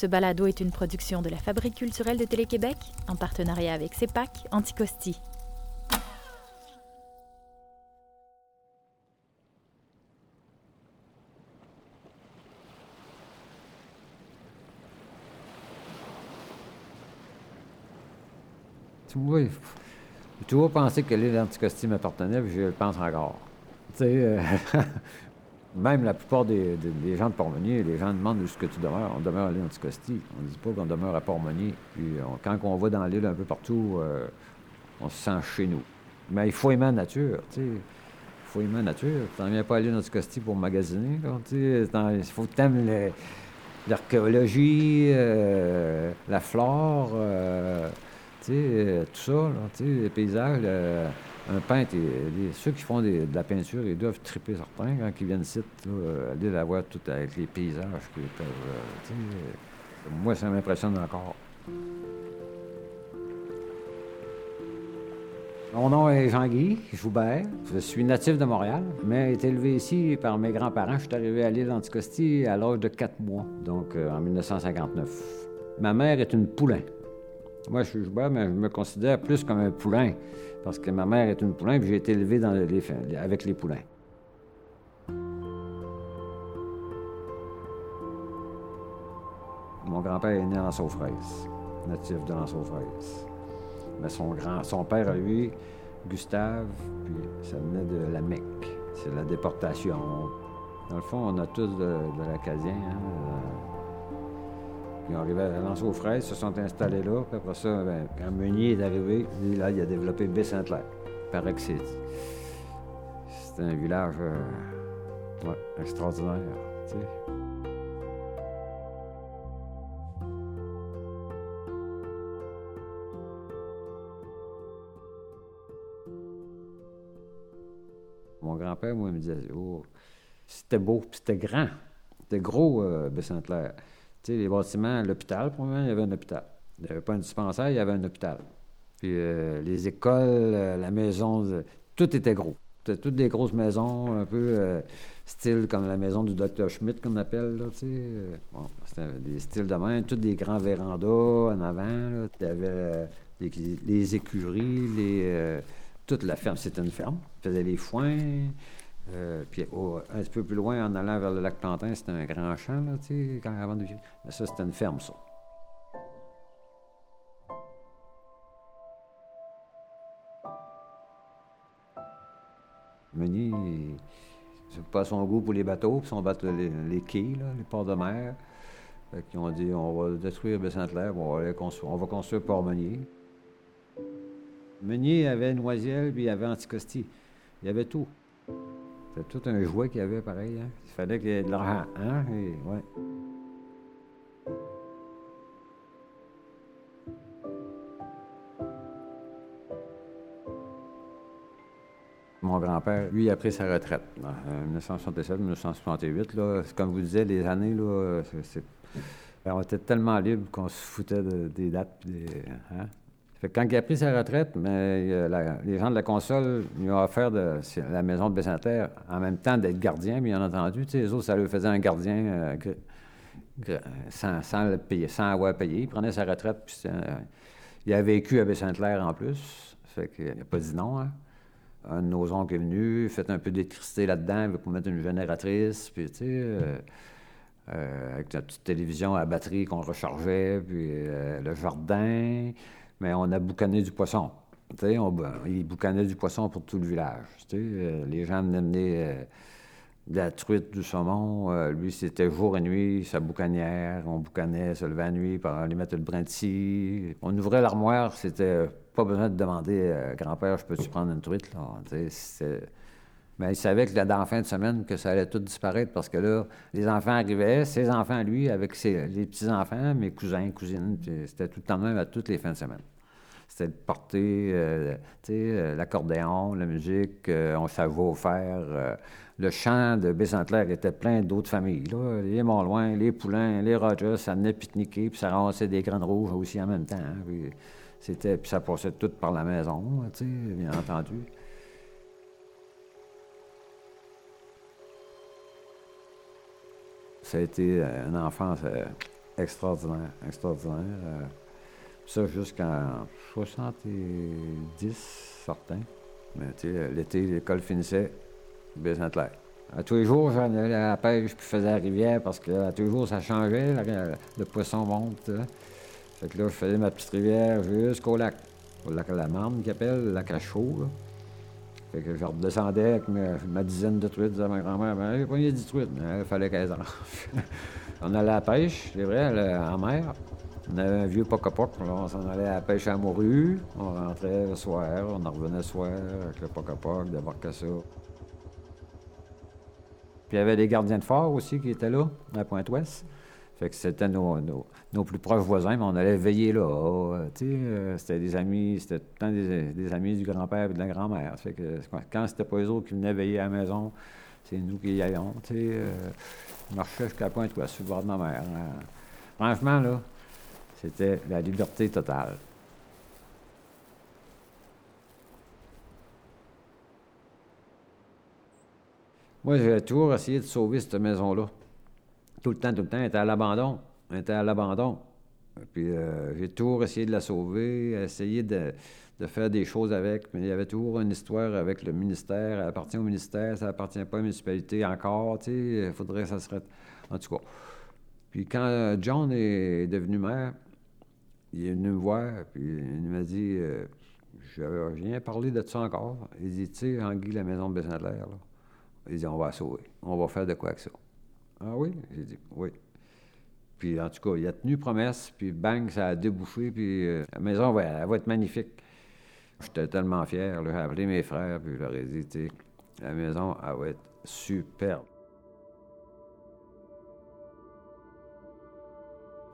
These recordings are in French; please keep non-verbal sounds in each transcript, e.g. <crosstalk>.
Ce balado est une production de la Fabrique culturelle de Télé-Québec en partenariat avec CEPAC Anticosti. Oui, j'ai toujours que l'île Anticosti m'appartenait, puis je le pense encore. Tu sais, euh, <laughs> même la plupart des, gens de Port-Monier, les gens demandent où est-ce que tu demeures. On demeure à l'île Anticosti. On ne dit pas qu'on demeure à Port-Monier. Puis quand on va dans l'île un peu partout, euh, on se sent chez nous. Mais il faut aimer la nature, tu sais. Il faut aimer la nature. Tu n'en viens pas à l'île Anticosti pour magasiner. Il faut que tu aimes l'archéologie, euh, la flore. Euh, tout ça, les paysages, un peintre, ceux qui font de la peinture, ils doivent triper certains quand ils viennent ici, aller la voir tout avec les paysages. Euh, moi, ça m'impressionne encore. Mon nom est Jean-Guy Joubert. Je suis natif de Montréal, mais été élevé ici par mes grands-parents. Je suis arrivé à l'île d'Anticosti à l'âge de 4 mois, donc euh, en 1959. Ma mère est une poulain. Moi, je suis joueur, mais je me considère plus comme un poulain, parce que ma mère est une poulain, puis j'ai été élevé dans avec les poulains. Mon grand-père est né en Saufraise, natif de Saufraise. Mais son, grand, son père, à lui, Gustave, puis ça venait de la Mecque. C'est la déportation. Dans le fond, on a tous de, l'acadien. Hein, ils arrivé à lancer aux fraises, se sont installés là. Puis après ça, ben, quand Meunier est arrivé, là, il a développé Baie-Saint-Clair. Paraît que c'est. Un village euh, extraordinaire. Mon grand-père, moi, me disait, oh, c'était beau, c'était grand. C'était gros, euh. Les bâtiments, l'hôpital, pour moi, il y avait un hôpital. Il n'y avait pas un dispensaire, il y avait un hôpital. Puis euh, les écoles, euh, la maison, tout était gros. C'était toutes des grosses maisons, un peu euh, style comme la maison du docteur Schmidt, qu'on appelle, là, tu sais. Bon, c'était des styles de même, tous des grands vérandas en avant, Il y avait les, écuries, les, toute la ferme. C'était une ferme. Il faisait les foins, euh, puis un petit peu plus loin, en allant vers le lac Plantin, c'était un grand champ, là, tu sais, quand avant de... Mais ça, c'était une ferme, ça. Meunier, c'est pas son goût pour les bateaux, puis son bateau, les, les, quais, les ports de mer. Qui ont dit on va détruire Baie-Saint-Clair, on, va construire, Port-Meunier. Meunier avait Noisiel, puis il avait Anticosti. Il y avait tout. C'était tout un jouet qu'il y avait pareil. Hein? Il fallait qu'il y ait de l'argent. Hein? ouais. Mon grand-père, lui, a pris sa retraite en 1967-1968. Là, comme vous disiez, les années, là, on était tellement libre qu'on se foutait des dates. Des, hein? Quand il a pris sa retraite, mais euh, les gens de la console lui ont offert la maison de Bessanter en même temps d'être gardien, bien entendu. les autres, ça lui faisait un gardien euh, sans, le payer, sans avoir payé. Il prenait sa retraite, puis euh, il a vécu à Bessanter en plus. Fait qu'il n'a pas dit non. Hein. Un de nos oncles est venu, fait un peu d'électricité là-dedans pour mettre une génératrice, puis tu sais. avec notre petite télévision à batterie qu'on rechargeait, puis le jardin. Mais on a boucané du poisson. On, il boucanait du poisson pour tout le village. Euh, les gens venaient euh, de la truite, du saumon. Euh, lui, c'était jour et nuit, sa boucanière. On boucanait, se levait à nuit, pour aller mettre le brin de On ouvrait l'armoire, c'était pas besoin de demander grand-père, je peux-tu prendre une truite? mais il savait que dans la fin de semaine, que ça allait tout disparaître parce que là, les enfants arrivaient, ses enfants, lui, avec ses, les petits-enfants, mes cousins, cousines, c'était tout le temps même à toutes les fins de semaine. C'était de porter, euh, euh, l'accordéon, la musique, euh, on savait au faire. le chant de Bécentlair était plein d'autres familles. Là. Les Montloin, les Poulains, les Rogers, ça venait pique-niquer, puis ça ramassait des graines rouges aussi en même temps. Hein, c'était, puis ça passait tout par la maison, bien entendu. Ça a été une enfance extraordinaire, extraordinaire. Ça jusqu'en 70, certain. Mais tu sais, l'été, l'école finissait, baisant À tous les jours, j'en allais à la pêche puis faisais la rivière parce que à tous les jours, ça changeait. le poisson monte. Fait que là, je faisais ma petite rivière jusqu'au lac. Au lac à la Marne, qui appelle, le lac à chaud. Fait que je redescendais avec ma, dizaine de truites, disait ma grand-mère, ben, j'ai pogné 10 truites, il fallait 15 ans. <laughs> on allait à la pêche, c'est vrai, en mer. On avait un vieux poc-a-poc, on s'en allait à la pêche à morue, on rentrait le soir, on en revenait le soir avec le ça. Puis il y avait des gardiens de phare aussi qui étaient là, à la Pointe-Ouest. Fait que c'était nos, plus proches voisins, mais on allait veiller là. Euh, euh, c'était des amis, c'était tout le temps des, amis du grand-père et de la grand-mère. Fait que quand c'était pas eux autres qui venaient veiller à la maison, c'est nous qui y allions. Euh, on marchait jusqu'à la pointe ouest, sur le bord de ma mère. Hein. Franchement, là, c'était la liberté totale. Moi, j'ai toujours essayé de sauver cette maison-là tout le temps, tout le temps, elle était à l'abandon. Elle était à l'abandon. Puis euh, j'ai toujours essayé de la sauver, essayé de, faire des choses avec, mais il y avait toujours une histoire avec le ministère. Elle appartient au ministère, ça appartient pas à la municipalité encore, tu sais. Il faudrait que ça serait. En tout cas. Puis quand John est devenu maire, il est venu me voir, puis il m'a dit euh, Je viens parler de ça encore. Il dit Tu sais, Anguille, la maison de Bessin là. Il dit On va sauver. On va faire de quoi avec ça. Ah oui? J'ai dit oui. Puis en tout cas, il a tenu promesse, puis bang, ça a débouché, puis euh, la maison elle va être magnifique. J'étais tellement fier, j'ai appelé mes frères, puis je leur ai dit, tu sais, la maison, elle va être superbe.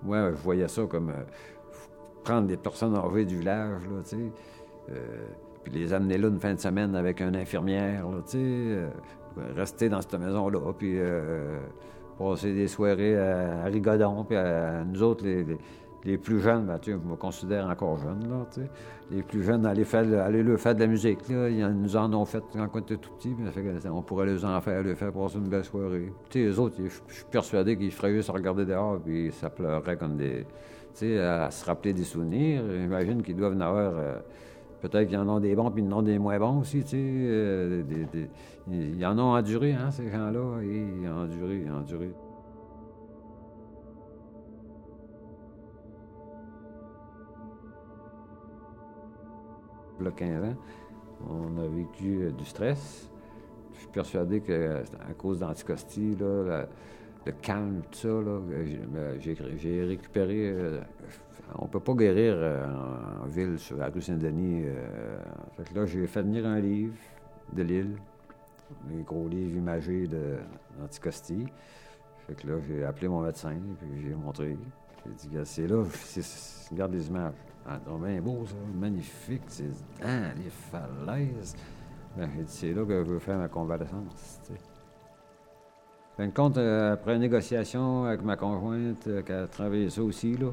Moi, je voyais ça comme euh, prendre des personnes âgées du village, tu sais, euh, puis les amener là une fin de semaine avec une infirmière, tu sais, rester dans cette maison-là, puis passer des soirées à, Rigodon, puis à, nous autres, les, plus jeunes, ben, je me considère encore jeune, là, les plus jeunes, aller, faire, aller faire de la musique. Là. Ils nous en ont fait quand on était tout petit, on pourrait les en faire, leur faire passer une belle soirée. sais, les autres, je suis persuadé qu'ils feraient juste regarder dehors, puis ça pleurait comme des... sais, à se rappeler des souvenirs. J'imagine qu'ils doivent en avoir... Euh, Peut-être qu'ils en ont des bons puis ils en ont des moins bons aussi, tu sais. Euh, ils en ont enduré, hein, ces gens-là. Ils ont enduré, ils ont enduré. Il y a 15 ans, on a vécu euh, du stress. Je suis persuadé que à cause d'Anticosti, le calme, tout ça, ben, j'ai récupéré euh, on peut pas guérir euh, en, ville, sur la rue Saint-Denis. Euh, fait que là, j'ai fait venir un livre de Lille, un gros livre imagé d'Anticosti. Fait que là, j'ai appelé mon médecin, puis j'ai montré. J'ai dit, c'est là, regarde les images. Ah, bien beau, ça, magnifique. C'est, ah, les falaises. Ben, j'ai dit, c'est là que je veux faire ma convalescence. Fin de compte, euh, après une négociation avec ma conjointe, qui a travaillé ça aussi, là,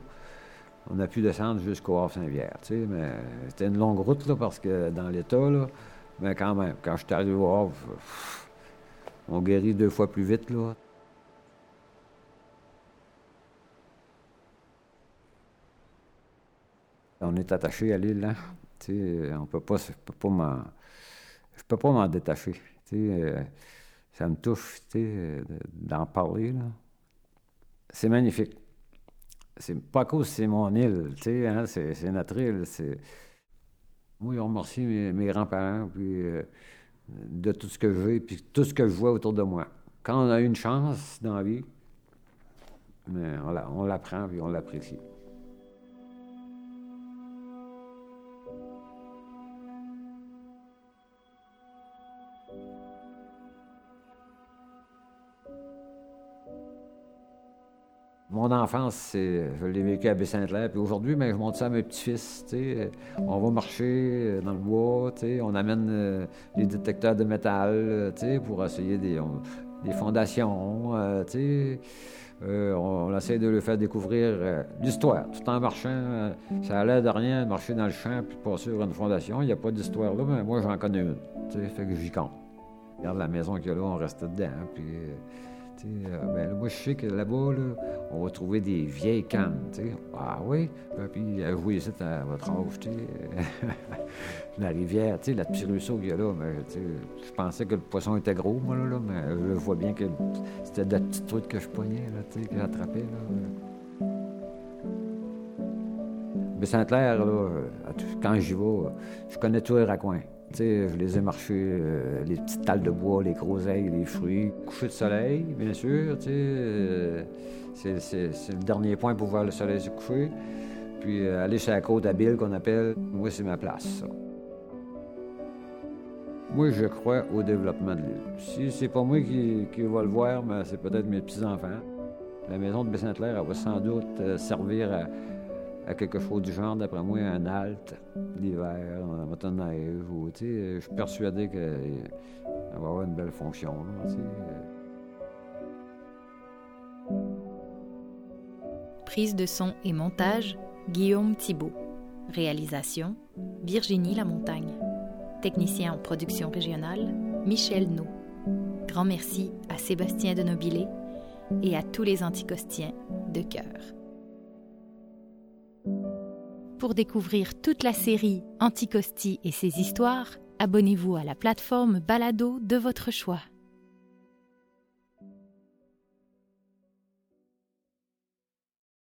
on a pu descendre jusqu'au Havre-Saint-Pierre, mais c'était une longue route, là, parce que dans l'État, là, mais quand même, quand je suis arrivé au Havre, on guérit deux fois plus vite, là. On est attaché à l'île, hein. On peut pas, je peux pas m'en, peux pas m'en détacher. Euh, ça me touche, tu sais, d'en parler, là. C'est magnifique c'est pas cause c'est mon île, tu sais, hein, c'est, notre île. C'est... Moi, ils ont remercié mes, grands-parents, puis euh, de tout ce que j'ai, puis tout ce que je vois autour de moi. Quand on a une chance dans la vie, mais on, la, on l'apprend, puis on l'apprécie. Mon enfance, je l'ai vécu à Baie-Saint-Clair. Puis aujourd'hui, ben, je montre ça à mes petits-fils. On va marcher euh, dans le bois, on amène euh, les détecteurs de métal euh, pour essayer des, fondations. on, essaie de leur faire découvrir l'histoire, tout en marchant. ça a l'air de rien marcher dans le champ puis passer sur une fondation. Il n'y a pas d'histoire là, mais moi, j'en connais une. Fait que j'y compte. Regarde la maison qu'il y a là, on reste dedans. Puis, Euh, ben, moi, je sais que là-bas, on va trouver des vieilles cannes. Ah oui? Ben, puis, avouez ça à votre âge. <laughs> la rivière, la petite ruisseau qu'il y a là. Mais, je pensais que le poisson était gros, moi, là, mais je vois bien que c'était de la petite truite que je poignais, là, que j'attrapais. Là. Mais Sainte-Claire, quand j'y vais, je connais tous les raccoins je les ai marchés, euh, les petites talles de bois, les groseilles, les fruits. Coucher de soleil, bien sûr, euh, c'est, le dernier point pour voir le soleil se coucher. Puis euh, aller sur la côte habile qu'on appelle, moi, c'est ma place, Moi, je crois au développement de l'île. Si c'est pas moi qui, va le voir, mais c'est peut-être mes petits-enfants. La maison de Bessin-Claire, elle va sans doute servir à à quelque chose du genre, d'après moi, un halte l'hiver, en motoneige. Ou, je suis persuadé qu'elle va avoir une belle fonction. Prise de son et montage, Guillaume Thibault. Réalisation, Virginie Lamontagne. Technicien en production régionale, Michel No. Grand merci à Sébastien de Nobilé et à tous les anticostiens de cœur. Pour découvrir toute la série Anticosti et ses histoires, abonnez-vous à la plateforme Balado de votre choix.